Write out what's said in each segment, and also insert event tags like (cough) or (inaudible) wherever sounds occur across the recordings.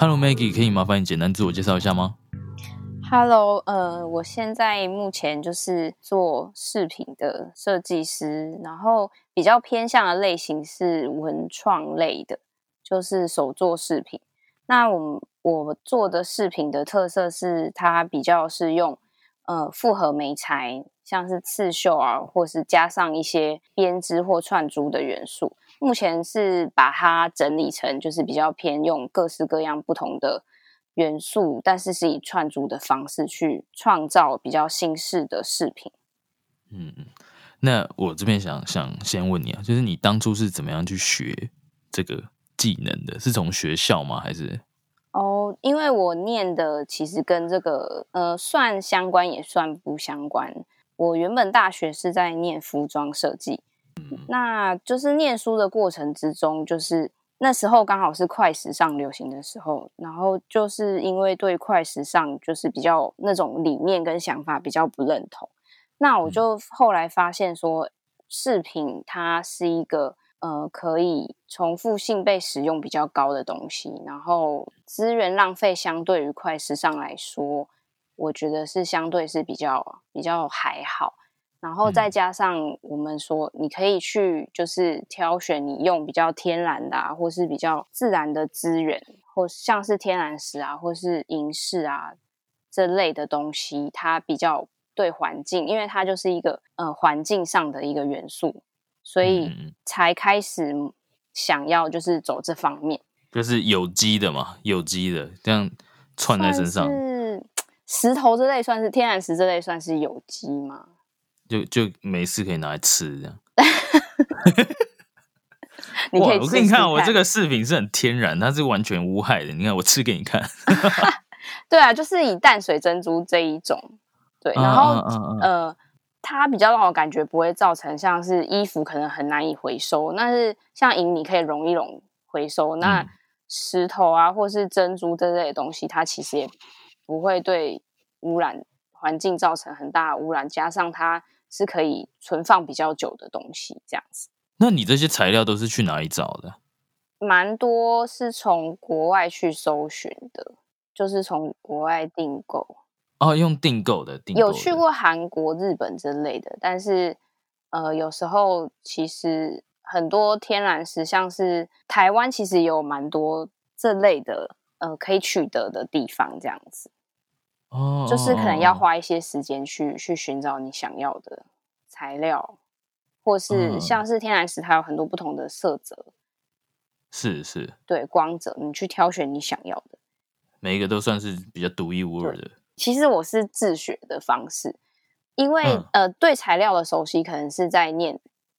Hello Maggie，可以麻烦你简单自我介绍一下吗？Hello，呃，我现在目前就是做饰品的设计师，然后比较偏向的类型是文创类的，就是手做饰品。那我我做的饰品的特色是，它比较是用呃复合媒材，像是刺绣啊，或是加上一些编织或串珠的元素。目前是把它整理成就是比较偏用各式各样不同的元素，但是是以串珠的方式去创造比较新式的饰品。嗯嗯，那我这边想想先问你啊，就是你当初是怎么样去学这个技能的？是从学校吗？还是？哦，因为我念的其实跟这个呃算相关也算不相关。我原本大学是在念服装设计。那就是念书的过程之中，就是那时候刚好是快时尚流行的时候，然后就是因为对快时尚就是比较那种理念跟想法比较不认同，那我就后来发现说，饰品它是一个呃可以重复性被使用比较高的东西，然后资源浪费相对于快时尚来说，我觉得是相对是比较比较还好。然后再加上我们说，你可以去就是挑选你用比较天然的啊，或是比较自然的资源，或像是天然石啊，或是银饰啊这类的东西，它比较对环境，因为它就是一个呃环境上的一个元素，所以才开始想要就是走这方面，就是有机的嘛，有机的这样串在身上。是 (tsk) 石头这类算是天然石这类算是有机吗？就就没事可以拿来吃这样。(laughs) 你可以我给你看，我这个饰品是很天然，它是完全无害的。你看，我吃给你看。(laughs) 对啊，就是以淡水珍珠这一种，对，然后、呃，它比较让我感觉不会造成像是衣服可能很难以回收，但是像银你可以容易容回收，那嗯石头啊或是珍珠这类的东西，它其实也不会对污染环境造成很大的污染，加上它是可以存放比较久的东西，这样子。那你这些材料都是去哪里找的？蛮多是从国外去搜寻的，就是从国外订购。哦，用订购的，订有去过韩国、日本之类的，但是呃，有时候其实很多天然石，像是台湾，其实有蛮多这类的呃可以取得的地方，这样子，哦，就是可能要哦。花一些时间去去寻找你想要的材料，或是嗯。像是天然石，它有很多不同的色泽，是是，对光泽，你去挑选你想要的。每一个都算是比较独一无二的。其实我是自学的方式，因为、嗯。呃，对材料的熟悉可能是在念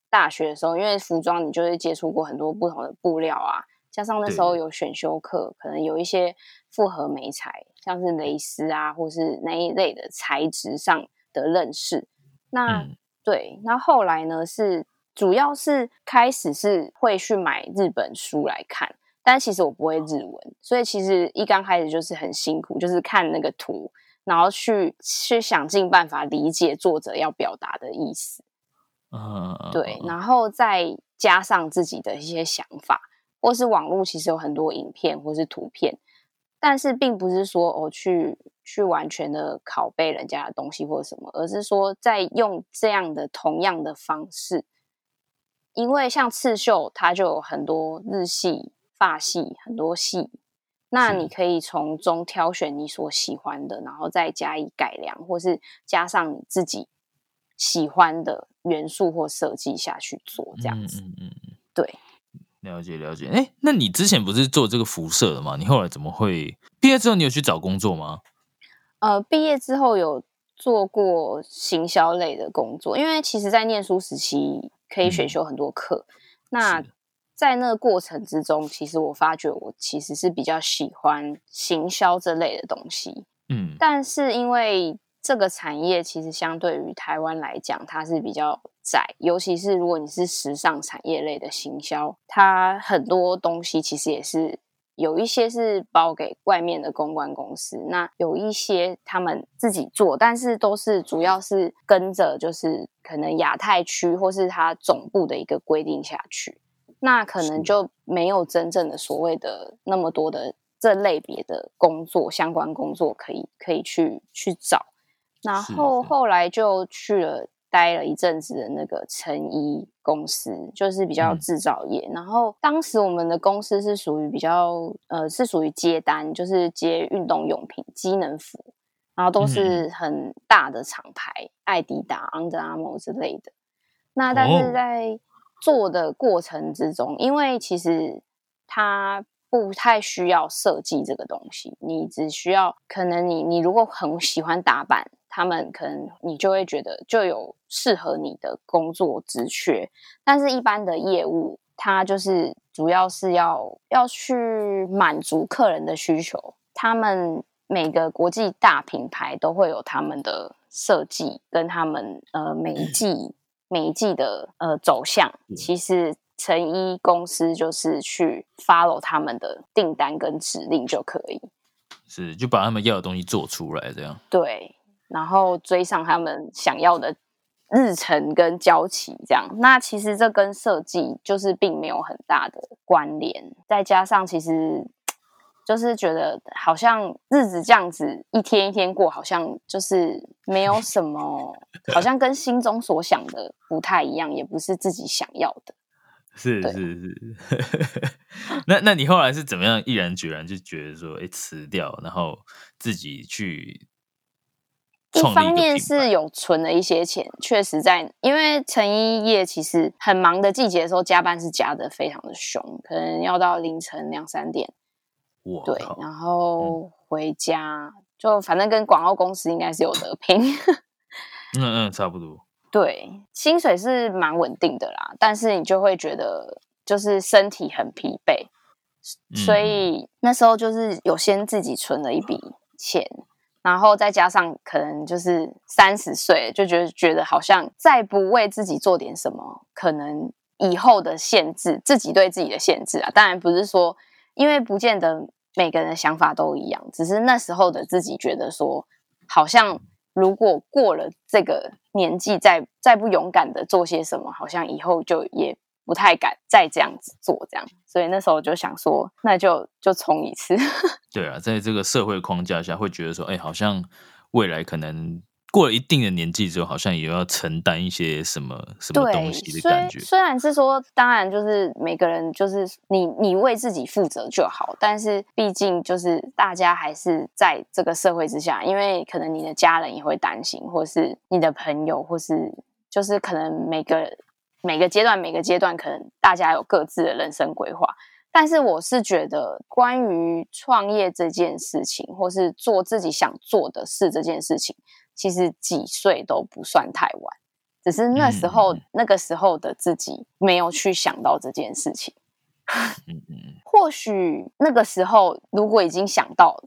大学的时候，因为服装你就会接触过很多不同的布料啊，加上那时候有选修课，可能有一些复合媒材，像是蕾丝啊，或是那一类的材质上的认识。那、嗯。对，那后来呢是主要是开始是会去买日本书来看，但其实我不会日文，所以其实一刚开始就是很辛苦，就是看那个图，然后去去想尽办法理解作者要表达的意思，嗯，嗯对，嗯然后再加上自己的一些想法，或是网络其实有很多影片或是图片，但是并不是说我、哦、去去完全的拷贝人家的东西或者什么，而是说在用这样的同样的方式，因为像刺绣，它就有很多日系、法系很多系，那你可以从中挑选你所喜欢的，然后再加以改良，或是加上你自己喜欢的元素或设计下去做，这样子。嗯嗯嗯，对，了解了解。哎，那你之前不是做这个辐射的吗？你后来怎么会毕业之后你有去找工作吗？呃，毕业之后有做过行销类的工作，因为其实，在念书时期可以选修很多课。那在那个过程之中，其实我发觉我其实是比较喜欢行销这类的东西。嗯，但是因为这个产业其实相对于台湾来讲，它是比较窄，尤其是如果你是时尚产业类的行销，它很多东西其实也是。有一些是包给外面的公关公司，那有一些他们自己做，但是都是主要是跟着就是可能亚太区或是它总部的一个规定下去，那可能就没有真正的所谓的那么多的这类别的工作相关工作可以可以去去找，然后后来就去了。待了一阵子的那个成衣公司，就是比较制造业。然后当时我们的公司是属于比较呃，是属于接单，就是接运动用品、机能服，然后都是很大的厂牌，艾迪达、Under Armour 之类的。那但是在做的过程之中，因为其实它不太需要设计这个东西，你只需要可能你你如果很喜欢打扮。他们可能你就会觉得就有适合你的工作职缺，但是一般的业务，它就是主要是要要去满足客人的需求。他们每个国际大品牌都会有他们的设计跟他们呃每一季每一季的呃走向。其实成衣公司就是去 follow 他们的订单跟指令就可以，是就把他们要的东西做出来这样。对。然后追上他们想要的日程跟交期，这样。那其实这跟设计就是并没有很大的关联。再加上其实就是觉得好像日子这样子一天一天过，好像就是没有什么，(laughs) 好像跟心中所想的不太一样，也不是自己想要的。是是是。(laughs) 那那你后来是怎么样毅然决然就觉得说，哎，辞掉，然后自己去？一方面是有存了一些钱，确实在，因为成衣业其实很忙的季节的时候，加班是加的非常的凶，可能要到凌晨两三点。对，然后回家就反正跟广告公司应该是有得拼。(laughs) 嗯嗯，差不多。对，薪水是蛮稳定的啦，但是你就会觉得就是身体很疲惫，所以那时候就是有先自己存了一笔钱。然后再加上可能就是三十岁，就觉得觉得好像再不为自己做点什么，可能以后的限制，自己对自己的限制啊。当然不是说，因为不见得每个人的想法都一样，只是那时候的自己觉得说，好像如果过了这个年纪，再再不勇敢的做些什么，好像以后就也。不太敢再这样子做，这样，所以那时候就想说，那就就冲一次。(laughs) 对啊，在这个社会框架下，会觉得说，哎，好像未来可能过了一定的年纪之后，好像也要承担一些什么什么东西的感觉。虽然是说，当然就是每个人就是你你为自己负责就好，但是毕竟就是大家还是在这个社会之下，因为可能你的家人也会担心，或是你的朋友，或是就是可能每个。每个阶段，每个阶段可能大家有各自的人生规划，但是我是觉得，关于创业这件事情，或是做自己想做的事这件事情，其实几岁都不算太晚，只是那时候那个时候的自己没有去想到这件事情。(laughs) 或许那个时候如果已经想到，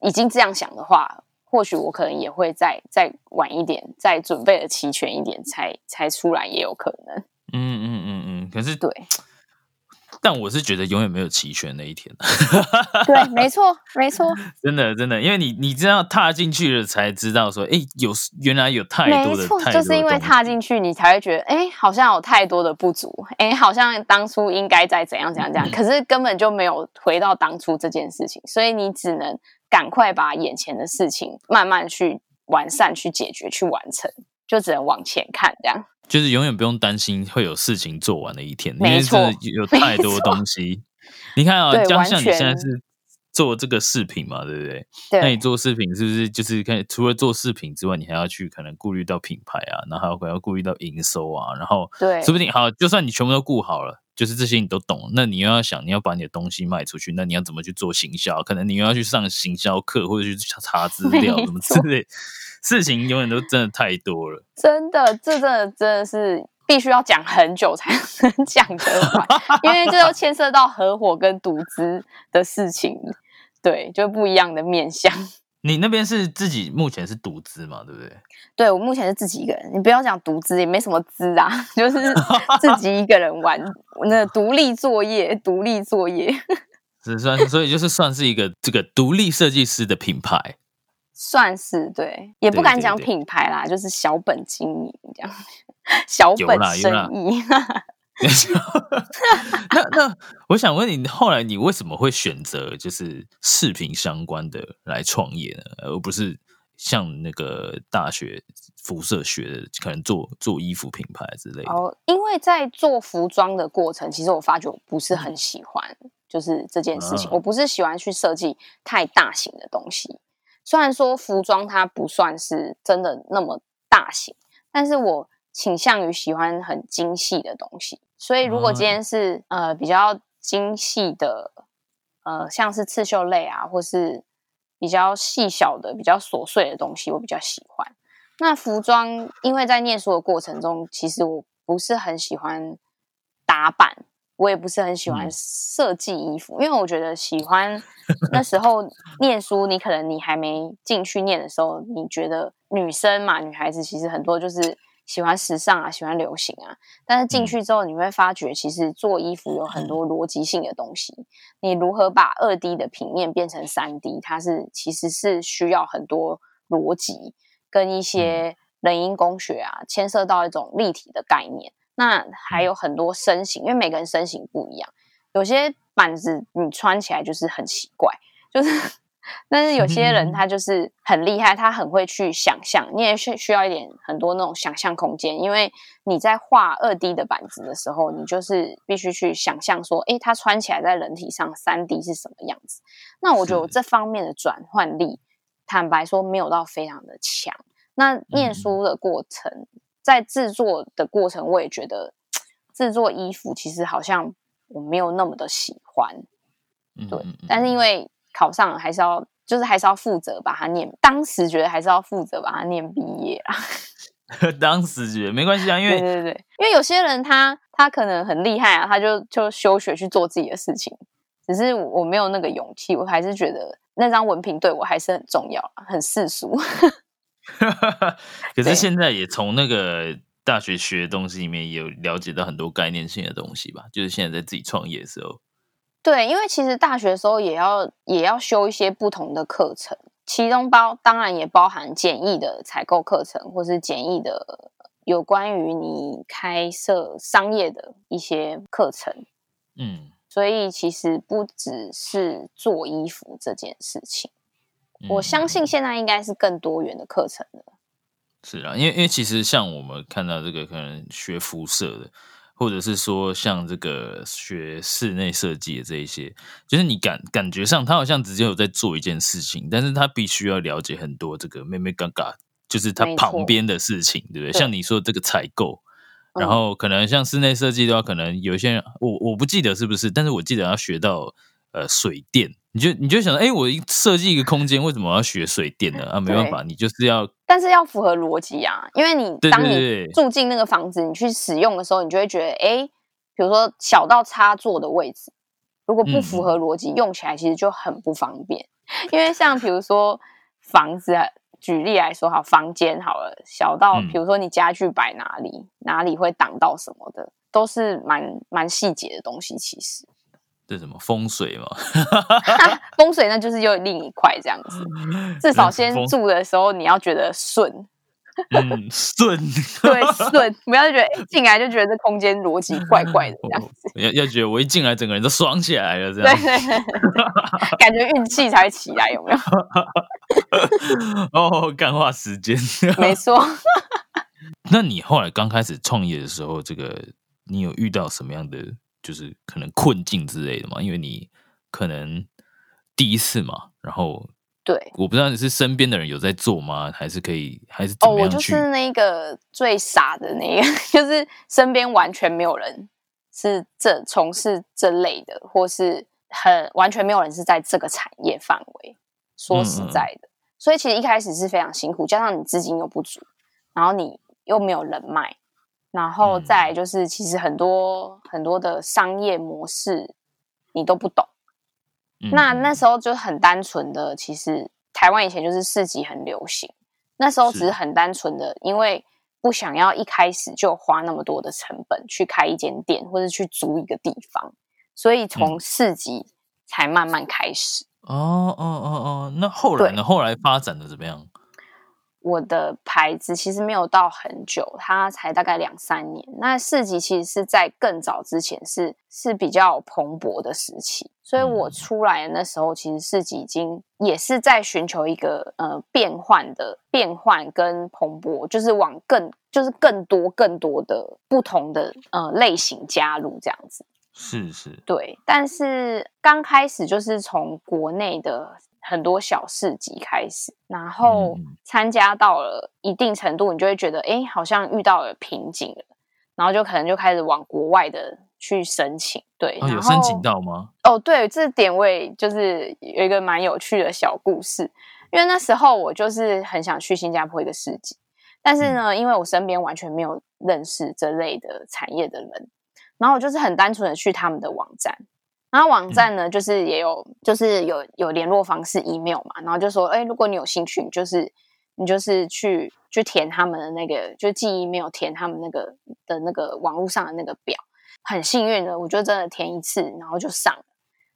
已经这样想的话，或许我可能也会再再晚一点，再准备的齐全一点，才才出来也有可能。嗯嗯嗯嗯，可是对，但我是觉得永远没有齐全那一天。(laughs) 对，没错，没错，(laughs) 真的真的，因为你你这样踏进去了，才知道说，哎，有原来有太多的，就是因为踏进去，你才会觉得，哎，好像有太多的不足，哎，好像当初应该再怎样怎样怎样，(laughs) 可是根本就没有回到当初这件事情，所以你只能赶快把眼前的事情慢慢去完善、去解决、去完成，就只能往前看这样。就是永远不用担心会有事情做完的一天，因为这有太多东西。你看啊，像像你现在是做这个视频嘛，对不对？那你做视频是不是就是看除了做视频之外，你还要去可能顾虑到品牌啊，然后还要顾虑到营收啊，然后对，说不定好，就算你全部都顾好了，就是这些你都懂，那你又要想你要把你的东西卖出去，那你要怎么去做行销？可能你又要去上行销课，或者去查资料什么之类，事情永远都真的太多了。(laughs) 真的，这真的真的是必须要讲很久才能 (laughs) 讲得完，因为这都牵涉到合伙跟独资的事情，对，就不一样的面向。你那边是自己目前是独资嘛，对不对？(laughs) 对我目前是自己一个人，你不要讲独资，也没什么资啊，(laughs) 就是 (laughs) 自己一个人玩那独立作业，独立作业，只算，所以就是算是一个这个独立设计师的品牌，算是对，也不敢讲品牌啦，就是小本经营这样，小本生意。(laughs) 那那我想问你，后来你为什么会选择就是视频相关的来创业呢？而不是像那个大学辐射学的，可能做做衣服品牌之类的？哦，因为在做服装的过程，其实我发觉我不是很喜欢，就是这件事情，我不是喜欢去设计太大型的东西。虽然说服装它不算是真的那么大型，但是我。倾向于喜欢很精细的东西，所以如果今天是呃比较精细的，呃像是刺绣类啊，或是比较细小的、比较琐碎的东西，我比较喜欢。那服装，因为在念书的过程中，其实我不是很喜欢打扮，我也不是很喜欢设计衣服，因为我觉得喜欢 (laughs) 那时候念书，你可能你还没进去念的时候，你觉得女生嘛，女孩子其实很多就是。喜欢时尚啊，喜欢流行啊，但是进去之后，你会发觉其实做衣服有很多逻辑性的东西。你如何把二 D 的平面变成三 D，它是其实是需要很多逻辑跟一些人因工学啊，牵涉到一种立体的概念。那还有很多身形，因为每个人身形不一样，有些板子你穿起来就是很奇怪，就是。但是有些人他就是很厉害，他很会去想象，你也需需要一点很多那种想象空间，因为你在画二 D 的板子的时候，你就是必须去想象说，哎，它穿起来在人体上三 D 是什么样子。那我觉得这方面的转换力，坦白说没有到非常的强。那念书的过程，在制作的过程，我也觉得制作衣服其实好像我没有那么的喜欢，对，但是因为。考上还是要，就是还是要负责把它念。当时觉得还是要负责把它念毕业啊。(laughs) 当时觉得没关系啊，因为对对对，因为有些人他他可能很厉害啊，他就就休学去做自己的事情。只是我没有那个勇气，我还是觉得那张文凭对我还是很重要，很世俗。(laughs) 可是现在也从那个大学学的东西里面，也有了解到很多概念性的东西吧？就是现在在自己创业的时候。对，因为其实大学的时候也要也要修一些不同的课程，其中包当然也包含简易的采购课程，或是简易的有关于你开设商业的一些课程。嗯，所以其实不只是做衣服这件事情，我相信现在应该是更多元的课程了。是啊，因为因为其实像我们看到这个可能学辐射的。或者是说像这个学室内设计的这一些，就是你感感觉上他好像直接有在做一件事情，但是他必须要了解很多这个妹妹嘎嘎，就是他旁边的事情，对不对？像你说这个采购，然后可能像室内设计的话，可能有些人我我不记得是不是，但是我记得要学到呃水电。你就你就想，哎，我设计一个空间，为什么要学水电呢？啊，没办法，你就是要，但是要符合逻辑啊，因为你当你住进那个房子，你去使用的时候，你就会觉得，哎，比如说小到插座的位置，如果不符合逻辑，用起来其实就很不方便。(laughs) 因为像比如说房子，举例来说，好，房间好了，小到比如说你家具摆哪里，哪里会挡到什么的，都是蛮蛮细节的东西，其实。这什么风水嘛？(laughs) 风水那就是又另一块这样子。(laughs) 至少先住的时候，你要觉得顺，嗯，顺，(laughs) 对，顺，不要觉得进来就觉得这空间逻辑怪怪的这样子。要要觉得我一进来，整个人都爽起来了，这样，感觉运气才起来，有没有？哦，干化时间，没错。那你后来刚开始创业的时候，这个你有遇到什么样的？就是可能困境之类的嘛，因为你可能第一次嘛，然后对，我不知道你是身边的人有在做吗，还是可以，还是哦，我就是那个最傻的那个，(laughs) 就是身边完全没有人是这从事这类的，或是很完全没有人是在这个产业范围。说实在的，所以其实一开始是非常辛苦，加上你资金又不足，然后你又没有人脉，然后再就是其实很多很多的商业模式你都不懂。那那时候就很单纯的，其实台湾以前就是市集很流行，那时候只是很单纯的，因为不想要一开始就花那么多的成本去开一间店或者去租一个地方，所以从市集才慢慢开始。哦哦哦哦，那后来呢？后来发展的怎么样？我的牌子其实没有到很久，它才大概两三年。那市集其实是在更早之前，是是比较蓬勃的时期。所以我出来的那时候，其实市集已经也是在寻求一个呃变换的变换跟蓬勃，就是往更就是更多更多的不同的呃类型加入这样子。是是，对。但是刚开始就是从国内的。很多小市集开始，然后参加到了一定程度，你就会觉得，哎，好像遇到了瓶颈了，然后就可能就开始往国外的去申请。对，有申请到吗？哦，对，这点我也就是有一个蛮有趣的小故事，因为那时候我就是很想去新加坡一个市集，但是呢，因为我身边完全没有认识这类的产业的人，然后我就是很单纯的去他们的网站。然后网站呢，就是也有，就是有有联络方式 email 嘛，然后就说，哎，如果你有兴趣，你就是你就是去去填他们的那个，就寄 email 填他们那个的那个网络上的那个表。很幸运的，我就真的填一次，然后就上了。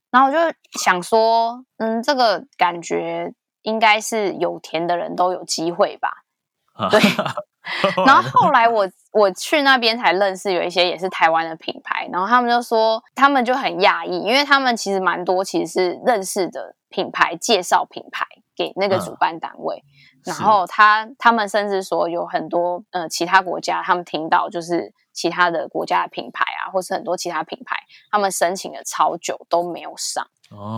然后我就想说，嗯，这个感觉应该是有填的人都有机会吧？对。(laughs) 然后后来我我去那边才认识有一些也是台湾的品牌，然后他们就说他们就很讶异，因为他们其实蛮多其实是认识的品牌介绍品牌给那个主办单位，然后他他们甚至说有很多呃其他国家他们听到就是其他的国家的品牌啊，或是很多其他品牌他们申请了超久都没有上。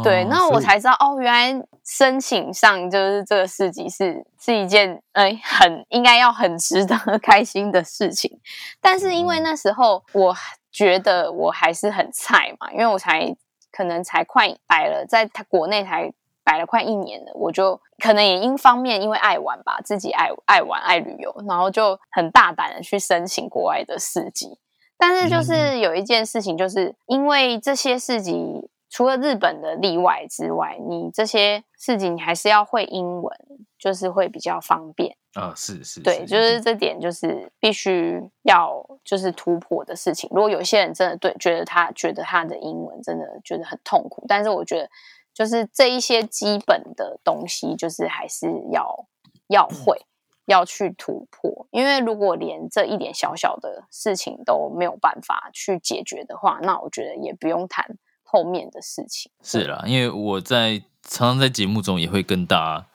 对，那我才知道哦，原来申请上就是这个四级是是一件哎很应该要很值得 (laughs) 开心的事情，但是因为那时候我觉得我还是很菜嘛，因为我才可能才快摆了，在他国内才摆了快一年了，我就可能也因方面因为爱玩吧，自己爱爱玩爱旅游，然后就很大胆的去申请国外的市集，但是就是有一件事情，就是因为这些市集。除了日本的例外之外，你这些事情你还是要会英文，就是会比较方便啊。是是，对，就是这点就是必须要就是突破的事情。如果有些人真的对觉得他觉得他的英文真的觉得很痛苦，但是我觉得就是这一些基本的东西，就是还是要要会要去突破。因为如果连这一点小小的事情都没有办法去解决的话，那我觉得也不用谈。后面的事情是啦，因为我在常常在节目中也会跟大家，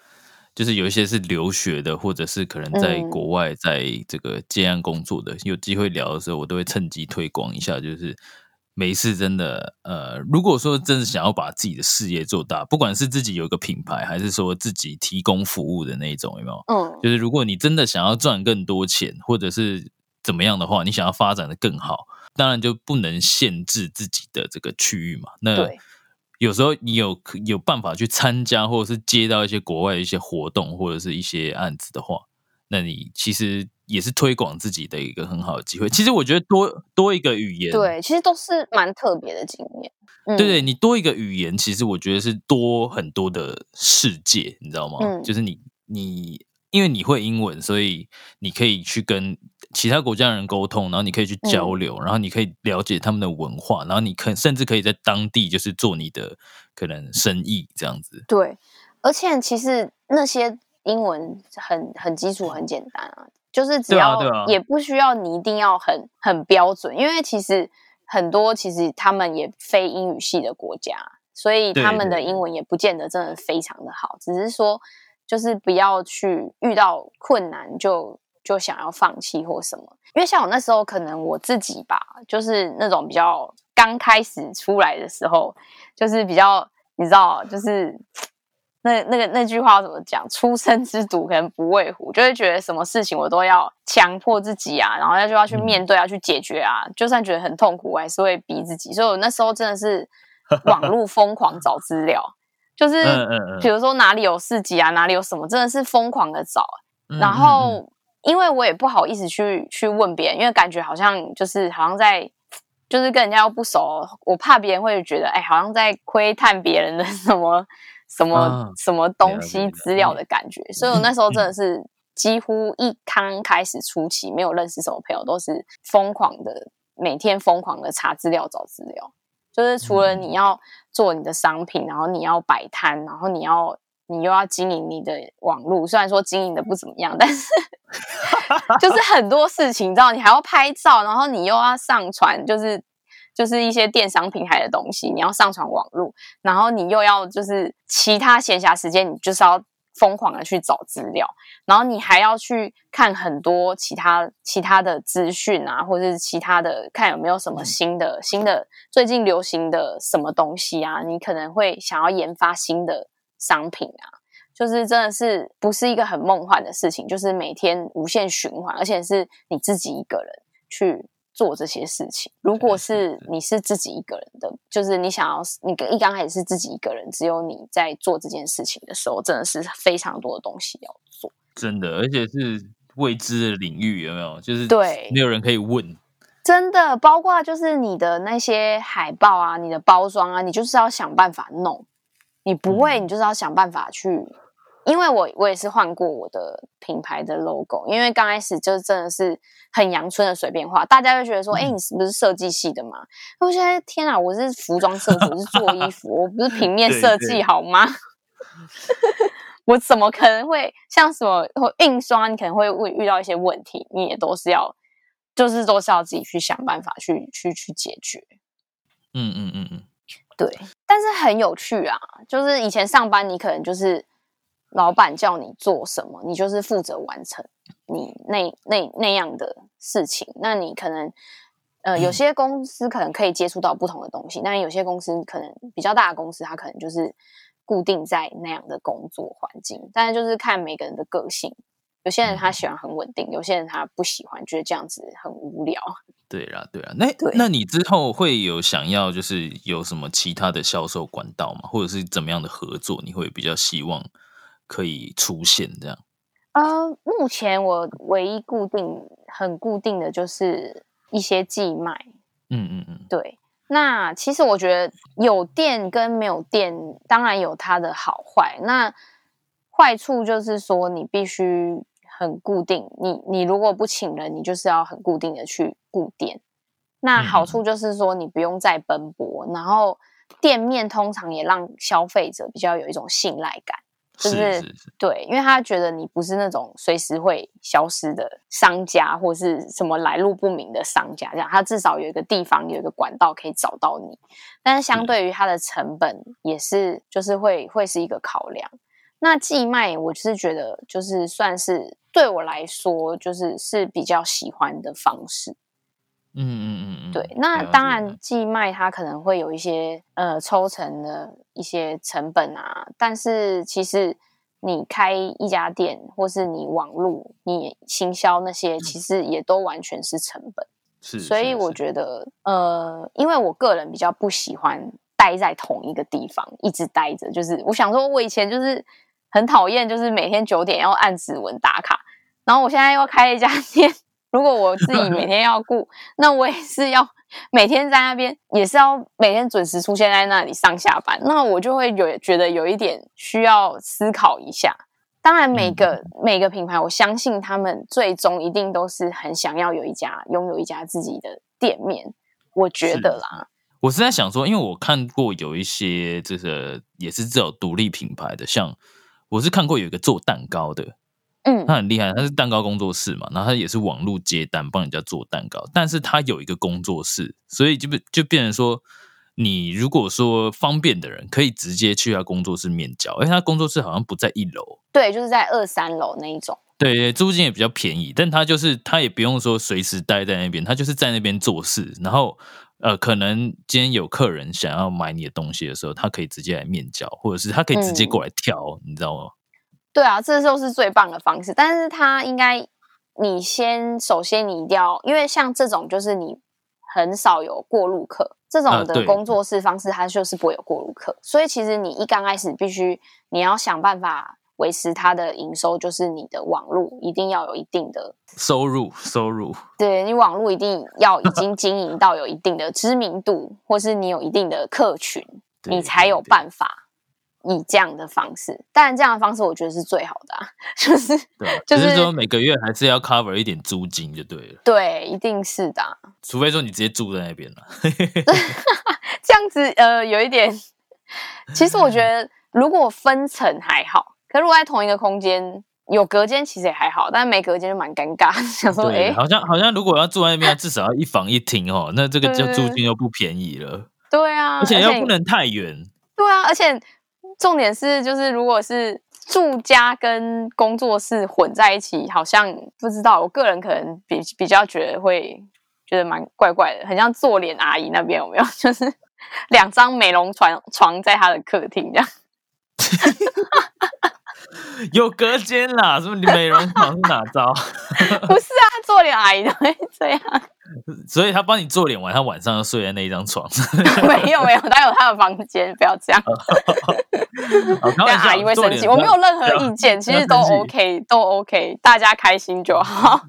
就是有一些是留学的，或者是可能在国外在这个接案工作的，有机会聊的时候，我都会趁机推广一下。就是每一次真的，呃，如果说真的想要把自己的事业做大，不管是自己有一个品牌，还是说自己提供服务的那种，有没有？嗯，就是如果你真的想要赚更多钱，或者是怎么样的话，你想要发展的更好。当然就不能限制自己的这个区域嘛。那有时候你有有办法去参加，或者是接到一些国外的一些活动，或者是一些案子的话，那你其实也是推广自己的一个很好的机会。其实我觉得多多一个语言，对，其实都是蛮特别的经验。对对，你多一个语言，其实我觉得是多很多的世界，你知道吗？嗯，就是你你因为你会英文，所以你可以去跟。其他国家的人沟通，然后你可以去交流，然后你可以了解他们的文化，然后你可甚至可以在当地就是做你的可能生意这样子。对，而且其实那些英文很很基础、很简单啊，就是只要也不需要你一定要很很标准，因为其实很多其实他们也非英语系的国家，所以他们的英文也不见得真的非常的好，只是说就是不要去遇到困难就。就想要放弃或什么，因为像我那时候，可能我自己吧，就是那种比较刚开始出来的时候，就是比较你知道，就是那那个那句话怎么讲？初生之犊可能不畏虎，就会觉得什么事情我都要强迫自己啊，然后要就要去面对，啊去解决啊。就算觉得很痛苦，我还是会逼自己。所以我那时候真的是 (laughs) 网络疯狂找资料，就是比如说哪里有市集啊，哪里有什么，真的是疯狂的找。然后因为我也不好意思去去问别人，因为感觉好像就是好像在。就是跟人家又不熟，我怕别人会觉得，哎，好像在窥探别人的 (laughs) 什么什么什么东西资料的感觉。所以我那时候真的是几乎一刚开始初期没有认识什么朋友，都是疯狂的每天疯狂的查资料找资料。就是除了你要做你的商品，然后你要摆摊，然后你要你又要经营你的网络，虽然说经营的不怎么样，但是。就是很多事情，你知道，你还要拍照，然后你又要上传，就是就是一些电商平台的东西，你要上传网络，然后你又要就是其他闲暇时间，你就是要疯狂的去找资料，然后你还要去看很多其他其他的资讯啊，或者是其他的看有没有什么新的新的最近流行的什么东西啊，你可能会想要研发新的商品啊。就是真的是不是一个很梦幻的事情，就是每天无限循环，而且是你自己一个人去做这些事情。如果是你是自己一个人的，就是你想要你一刚开始是自己一个人，只有你在做这件事情的时候，真的是非常多的东西要做。真的，而且是未知的领域，有没有？就是对，没有人可以问。真的，包括就是你的那些海报啊，你的包装啊，你就是要想办法弄。你不会，你就是要想办法去。因为我我也是换过我的品牌的 logo，因为刚开始就真的是很阳春的随便画，大家就觉得说，哎，你是不是设计系的嘛？我现在天啊，我是服装设计，我是做衣服，我不是平面设计好吗？(laughs) 我怎么可能会像什么印刷？你可能会会遇到一些问题，你也都是要，就是都是要自己去想办法去去去解决。嗯嗯嗯嗯，对，但是很有趣啊，就是以前上班你可能就是。老板叫你做什么，你就是负责完成你那那那样的事情。那你可能，呃，有些公司可能可以接触到不同的东西，但有些公司可能比较大的公司，它可能就是固定在那样的工作环境。但是就是看每个人的个性，有些人他喜欢很稳定，有些人他不喜欢，觉得这样子很无聊。对啦，对啦，那那你之后会有想要就是有什么其他的销售管道吗？或者是怎么样的合作？你会比较希望？可以出现这样，呃，目前我唯一固定、很固定的就是一些寄卖，嗯嗯嗯，对。那其实我觉得有店跟没有店，当然有它的好坏。那坏处就是说，你必须很固定，你你如果不请人，你就是要很固定的去固店。那好处就是说，你不用再奔波，然后店面通常也让消费者比较有一种信赖感。就是对，因为他觉得你不是那种随时会消失的商家，或是什么来路不明的商家，这样他至少有一个地方有一个管道可以找到你。但是相对于它的成本，也是就是会会是一个考量。那寄卖，我是觉得就是算是对我来说，就是是比较喜欢的方式。嗯嗯嗯，对，那当然寄卖它可能会有一些呃抽成的一些成本啊，但是其实你开一家店或是你网络你行销那些，其实也都完全是成本。是，所以我觉得呃，因为我个人比较不喜欢待在同一个地方一直待着，就是我想说，我以前就是很讨厌，就是每天九点要按指纹打卡，然后我现在又开一家 (laughs) 店。如果我自己每天要顾，那我也是要每天在那边，也是要每天准时出现在那里上下班。那我就会有觉得有一点需要思考一下。当然，每个每个品牌，我相信他们最终一定都是很想要有一家拥有一家自己的店面。我觉得啦，我是在想说，因为我看过有一些这个也是这种独立品牌的，像我是看过有一个做蛋糕的。嗯，他很厉害，他是蛋糕工作室嘛，然后他也是网络接单帮人家做蛋糕，但是他有一个工作室，所以就变就变成说，你如果说方便的人可以直接去他工作室面交，而且他工作室好像不在一楼，对，就是在二三楼那一种，对，租金也比较便宜，但他就是他也不用说随时待在那边，他就是在那边做事，然后呃，可能今天有客人想要买你的东西的时候，他可以直接来面交，或者是他可以直接过来挑，你知道吗？对啊，这就是最棒的方式。但是他应该，你先首先你一定要，因为像这种就是你很少有过路客，这种的工作室方式，它就是不会有过路客。所以其实你一刚开始必须你要想办法。维持它的营收，就是你的网络一定要有一定的收入，收入。对你网络一定要已经经营到有一定的知名度，或是你有一定的客群，你才有办法以这样的方式。当然，这样的方式我觉得是最好的，啊 (laughs) 就是对就是说每个月还是要 cover 一点租金就对了。对，一定是的。除非说你直接住在那边了 (laughs) (laughs) 这样子呃有一点。其实我觉得如果分层还好。可如果在同一个空间有隔间，其实也还好，但是没隔间就蛮尴尬。想说，哎，好像好像如果要住在那边，至少要一房一厅哦，那这个就租金又不便宜了。对啊，而且又不能太远。对啊，而且重点是，就是如果是住家跟工作室混在一起，好像不知道，我个人可能比比较觉得会觉得蛮怪怪的，很像做脸阿姨那边有没有？(laughs) 就是两张美容床床在他的客厅这样。(laughs) (laughs) 有隔间啦，是不是？美容房是哪招？(laughs) 不是啊，做脸阿姨都会这样。(laughs) 所以他帮你做脸完，他晚上要睡在那一张床。没有没有，他有他的房间，不要这样。让阿姨会生气。我没有任何意见，其实都 OK，都 OK，大家开心就好。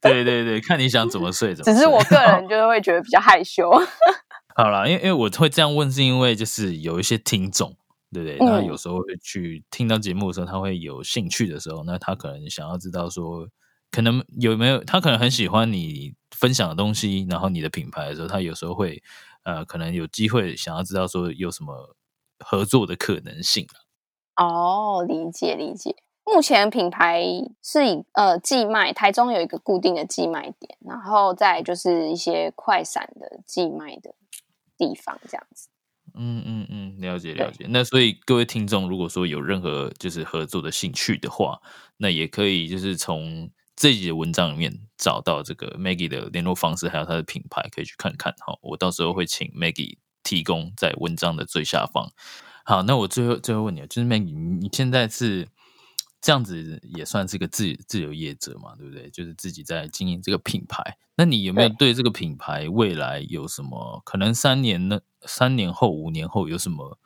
对对对，看你想怎么睡怎么。只是我个人就是会觉得比较害羞。好了，因为因为我会这样问，是因为就是有一些听众。对不对？那有时候会去听到节目的时候，他会有兴趣的时候，那他可能想要知道说，可能有没有他可能很喜欢你分享的东西，然后你的品牌的时候，他有时候会呃，可能有机会想要知道说有什么合作的可能性哦，理解理解。目前品牌是以呃寄卖，台中有一个固定的寄卖点，然后再就是一些快闪的寄卖的地方，这样子。嗯嗯嗯，了解了解。那所以各位听众，如果说有任何就是合作的兴趣的话，那也可以就是从这集的文章里面找到这个 Maggie 的联络方式，还有他的品牌，可以去看看哈。我到时候会请 Maggie 提供在文章的最下方。好，那我最后最后问你，就是 Maggie，你现在是？这样子也算是个自自由业者嘛，对不对？就是自己在经营这个品牌。那你有没有对这个品牌未来有什么可能？三年呢？三年后、五年后有什么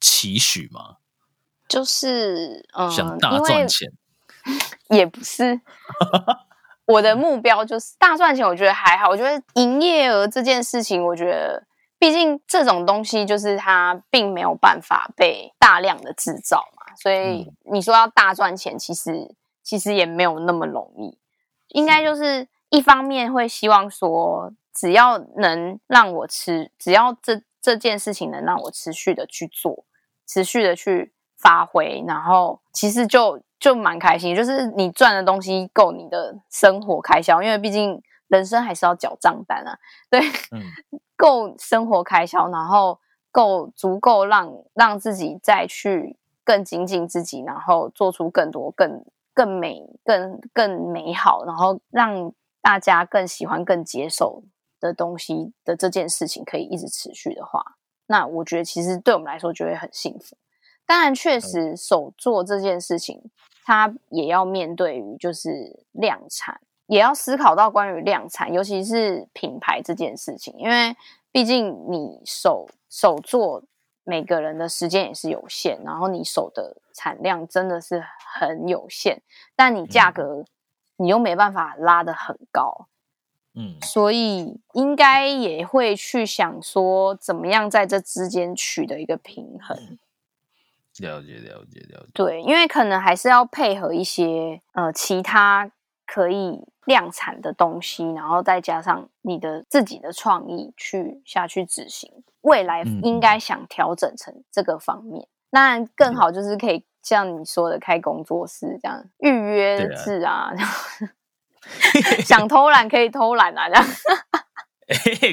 期许吗？就是想大赚钱，(laughs) 也不是。(laughs) 我的目标就是大赚钱。我觉得还好。我觉得营业额这件事情，我觉得毕竟这种东西就是它并没有办法被大量的制造。所以你说要大赚钱，其实其实也没有那么容易。应该就是一方面会希望说，只要能让我持，只要这这件事情能让我持续的去做，持续的去发挥，然后其实就就蛮开心。就是你赚的东西够你的生活开销，因为毕竟人生还是要缴账单啊。对，(laughs) 够生活开销，然后够足够让让自己再去。更精进自己，然后做出更多、更更美、更更美好，然后让大家更喜欢、更接受的东西的这件事情，可以一直持续的话，那我觉得其实对我们来说就会很幸福。当然，确实手做这件事情，它也要面对于就是量产，也要思考到关于量产，尤其是品牌这件事情，因为毕竟你手手做。每个人的时间也是有限，然后你手的产量真的是很有限，但你价格你又没办法拉得很高，嗯，所以应该也会去想说，怎么样在这之间取得一个平衡。了解，了解，了解。对，因为可能还是要配合一些呃其他可以量产的东西，然后再加上你的自己的创意去下去执行。未来应该想调整成这个方面，那更好就是可以像你说的开工作室这样预约制啊，(laughs) 想偷懒可以偷懒啊，这样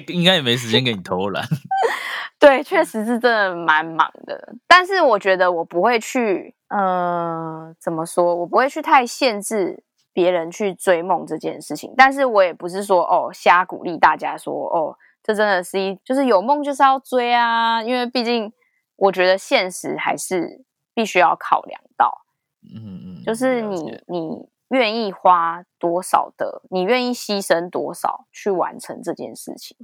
(laughs) 应该也没时间给你偷懒。(laughs) 对，确实是真的蛮忙的，但是我觉得我不会去，呃，怎么说？我不会去太限制别人去追梦这件事情，但是我也不是说哦瞎鼓励大家说哦。这真的是一，就是有梦就是要追啊，因为毕竟我觉得现实还是必须要考量到，嗯嗯，就是你你愿意花多少的，你愿意牺牲多少去完成这件事情，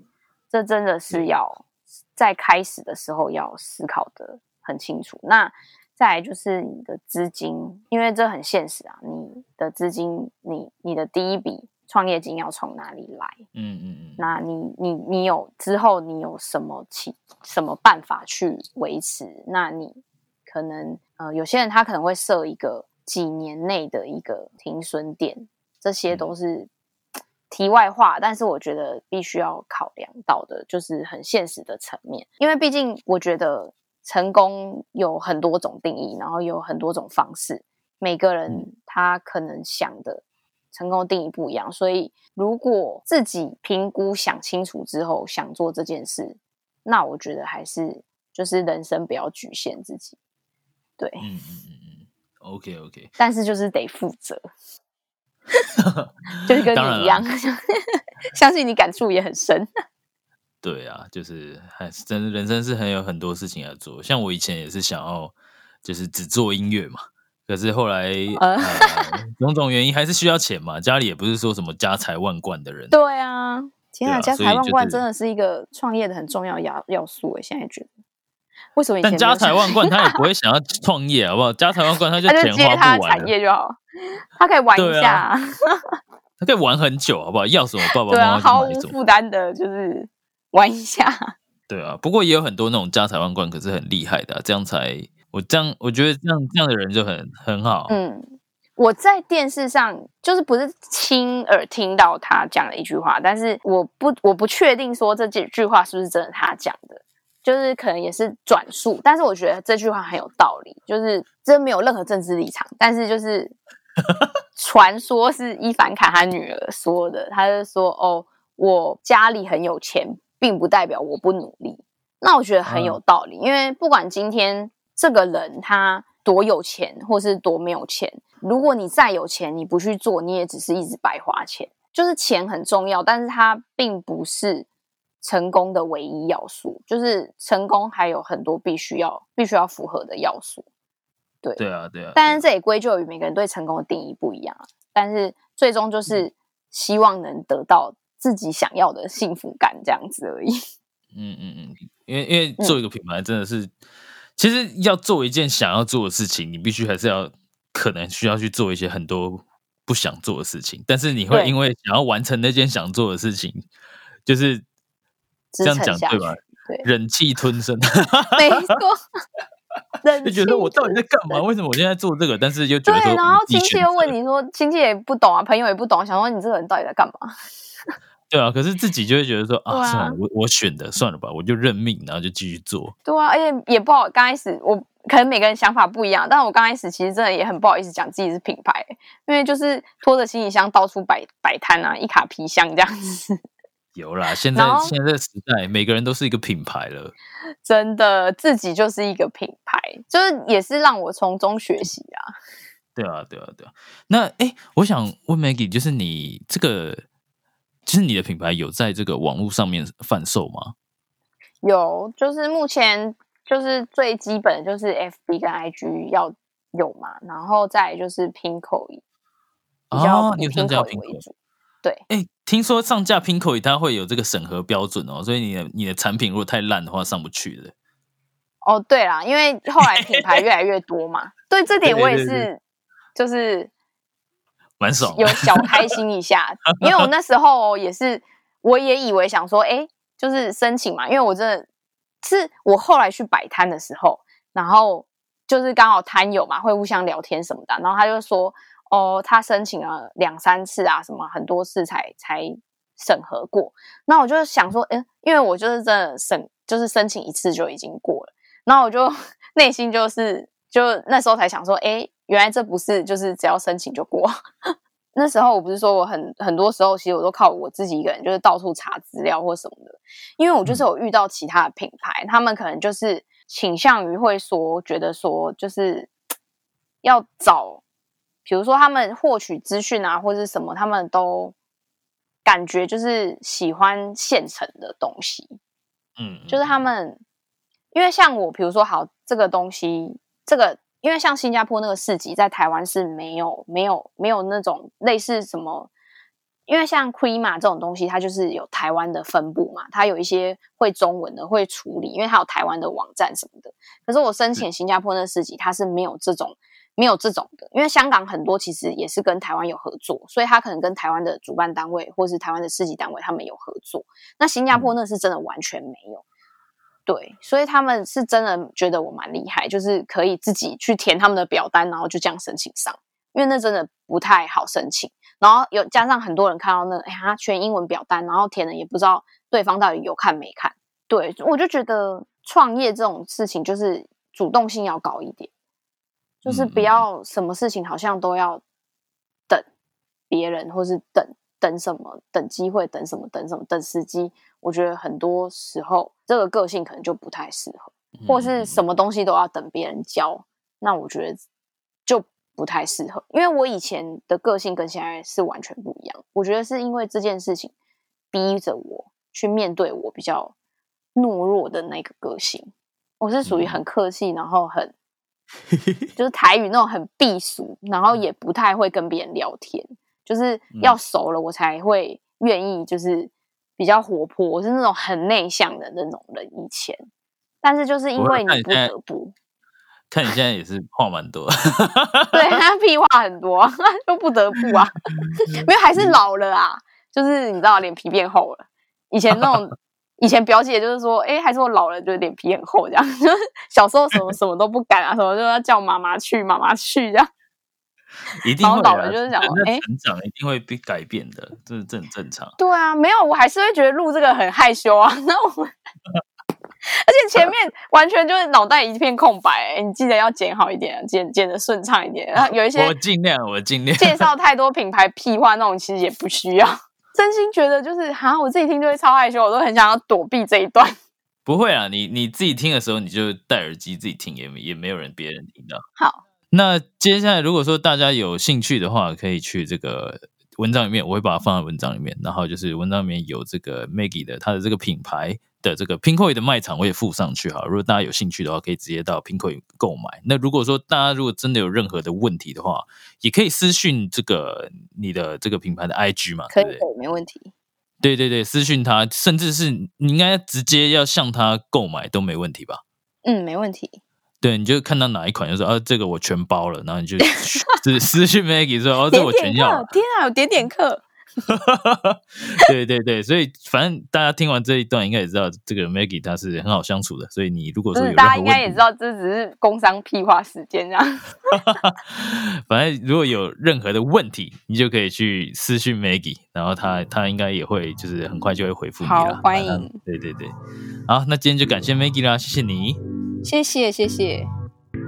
这真的是要在开始的时候要思考的很清楚。那再来就是你的资金，因为这很现实啊，你的资金，你你的第一笔。创业金要从哪里来？嗯嗯嗯，那你你你有之后你有什么其什么办法去维持？那你可能呃有些人他可能会设一个几年内的一个停损点，这些都是题外话。但是我觉得必须要考量到的就是很现实的层面，因为毕竟我觉得成功有很多种定义，然后有很多种方式，每个人他可能想的。成功定义不一样，所以如果自己评估想清楚之后想做这件事，那我觉得还是就是人生不要局限自己。对，嗯嗯嗯嗯，OK OK，但是就是得负责，就是跟你一样，相信你感触也很深。对啊，就是还是真人生是很有很多事情要做，像我以前也是想要就是只做音乐嘛。可是后来，呃，种种原因还是需要钱嘛。家里也不是说什么家财万贯的人。对啊，天啊，家财万贯真的是一个创业的很重要要要素。我现在觉得，为什么？但家财万贯他也不会 (laughs) 想要创业，好不好？家财万贯他就 (laughs) 钱花不完，产业就好，他可以玩一下，他可以玩很久，好不好？要什么 (laughs) 爸爸妈妈毫无负担的，就是玩一下。对啊，不过也有很多那种家财万贯可是很厉害的，这样才。我这样，我觉得这样这样的人就很很好。嗯，我在电视上就是不是亲耳听到他讲了一句话，但是我不我不确定说这几句话是不是真的他讲的，就是可能也是转述。但是我觉得这句话很有道理，就是真没有任何政治立场，但是就是 (laughs) 传说是伊凡卡他女儿说的，他就说哦，我家里很有钱，并不代表我不努力。那我觉得很有道理，因为不管今天。这个人他多有钱，或是多没有钱？如果你再有钱，你不去做，你也只是一直白花钱。就是钱很重要，但是它并不是成功的唯一要素。就是成功还有很多必须要、必须要符合的要素。对，对啊，对啊。但是这也归咎于每个人对成功的定义不一样。但是最终就是希望能得到自己想要的幸福感，这样子而已。嗯嗯嗯，因为因为做一个品牌真的是。其实要做一件想要做的事情，你必须还是要可能需要去做一些很多不想做的事情，但是你会因为想要完成那件想做的事情，就是这样讲对吧？对，忍气吞声，(laughs) 没错。(laughs) 就觉得我到底在干嘛？为什么我现在做这个？但是又觉得对，然后亲戚又问你说，亲戚也不懂啊，朋友也不懂，想说你这个人到底在干嘛？对啊，可是自己就会觉得说啊，算了，我我选的算了吧，我就认命，然后就继续做。对啊，而且也不好。刚开始我可能每个人想法不一样，但我刚开始其实真的也很不好意思讲自己是品牌，因为就是拖着行李箱到处摆摆摊啊，一卡皮箱这样子。(laughs) 有啦，现在现在时代，每个人都是一个品牌了。真的，自己就是一个品牌，就是也是让我从中学习啊。对啊，对啊，对啊。那哎，我想问 Maggie，就是你这个。其实你的品牌有在这个网络上面贩售吗？有，就是目前就是最基本的就是 FB 跟 IG 要有嘛，然后再就是拼口语，比较以拼口语为主。对，哎，听说上架拼口语它会有这个审核标准哦，所以你的你的产品如果太烂的话上不去的。哦，对啦，因为后来品牌越来越多嘛，对这点我也是，就是。蛮爽，有小开心一下，(laughs) 因为我那时候也是，我也以为想说，哎，就是申请嘛，因为我真的是我后来去摆摊的时候，然后就是刚好摊友嘛，会互相聊天什么的，然后他就说，哦，他申请了两三次啊，什么很多次才才审核过，那我就想说，哎，因为我就是真的审，就是申请一次就已经过了，然后我就 (laughs) 内心就是就那时候才想说，哎。原来这不是就是只要申请就过。(laughs) 那时候我不是说我很很多时候其实我都靠我自己一个人，就是到处查资料或什么的。因为我就是有遇到其他的品牌，他们可能就是倾向于会说，觉得说就是 (tsk) 要找，比如说他们获取资讯啊或者什么，他们都感觉就是喜欢现成的东西，嗯，就是他们，因为像我，比如说好这个东西，这个因为像新加坡那个市集，在台湾是没有没有没有那种类似什么。因为像 Creama 这种东西，它就是有台湾的分部嘛，它有一些会中文的会处理，因为它有台湾的网站什么的。可是我申请新加坡那个市集，它是没有这种没有这种的，因为香港很多其实也是跟台湾有合作，所以它可能跟台湾的主办单位或是台湾的市级单位他们有合作。那新加坡那是真的完全没有，对，所以他们是真的觉得我蛮厉害，就是可以自己去填他们的表单，然后就这样申请上，因为那真的不太好申请。然后有加上很多人看到那，哎呀，全英文表单，然后填了也不知道对方到底有看没看。对我就觉得创业这种事情就是主动性要高一点，就是不要什么事情好像都要等别人，或是等等什么，等机会，等什么，等什么，等时机。我觉得很多时候这个个性可能就不太适合，或是什么东西都要等别人教。那我觉得就。不太适合，因为我以前的个性跟现在是完全不一样。我觉得是因为这件事情逼着我去面对我比较懦弱的那个个性。我是属于很客气，然后很 (laughs) 就是台语那种很避俗，然后也不太会跟别人聊天，就是要熟了我才会愿意，就是比较活泼。我是那种很内向的那种人以前，但是就是因为你不得不。(laughs) 看你现在也是话蛮多，(laughs) 对他屁话很多，(laughs) 就不得不啊，没有还是老了啊，就是你知道脸皮变厚了。以前那种以前表姐就是说，哎，还是我老了，就是脸皮很厚这样。就是小时候什么什么都不敢啊，什么就要叫妈妈去，妈妈去这样。(laughs) 一定会老了就是讲，哎，成长一定会被改变的，这是这很正常。对啊，没有，我还是会觉得录这个很害羞啊。(laughs) 那我们。而且前面完全就是脑袋一片空白，你记得要剪好一点，剪剪的顺畅一点。然后有一些我尽量，我尽量 (laughs) 介绍太多品牌屁话那种，其实也不需要。真心觉得就是，好像我自己听就会超害羞，我都很想要躲避这一段。不会啊，你你自己听的时候，你就戴耳机自己听，也也没有人别人听到。好，那接下来如果说大家有兴趣的话，可以去这个文章里面，我会把它放在文章里面。然后就是文章里面有这个 Maggie 的它的这个品牌。的这个 Pinkoi 的卖场我也附上去哈，如果大家有兴趣的话，可以直接到 Pinkoi 购买。那如果说大家如果真的有任何的问题的话，也可以私讯这个你的这个品牌的 IG 嘛，可以，没问题。对对对，私讯他，甚至是你应该直接要向他购买都没问题吧？嗯，没问题。对，你就看到哪一款就说啊，这个我全包了，然后你就 (laughs) 私私讯 Maggie 说哦，这我全要。天啊，有点点客。(laughs) 对对对，所以反正大家听完这一段，应该也知道这个 Maggie 她是很好相处的。所以你如果说有大家应该也知道，这只是工商屁话时间这样。(laughs) 反正如果有任何的问题，你就可以去私讯 Maggie，然后他他应该也会就是很快就会回复你了。欢迎。对对对，好，那今天就感谢 Maggie 啦，谢谢你，谢谢谢谢。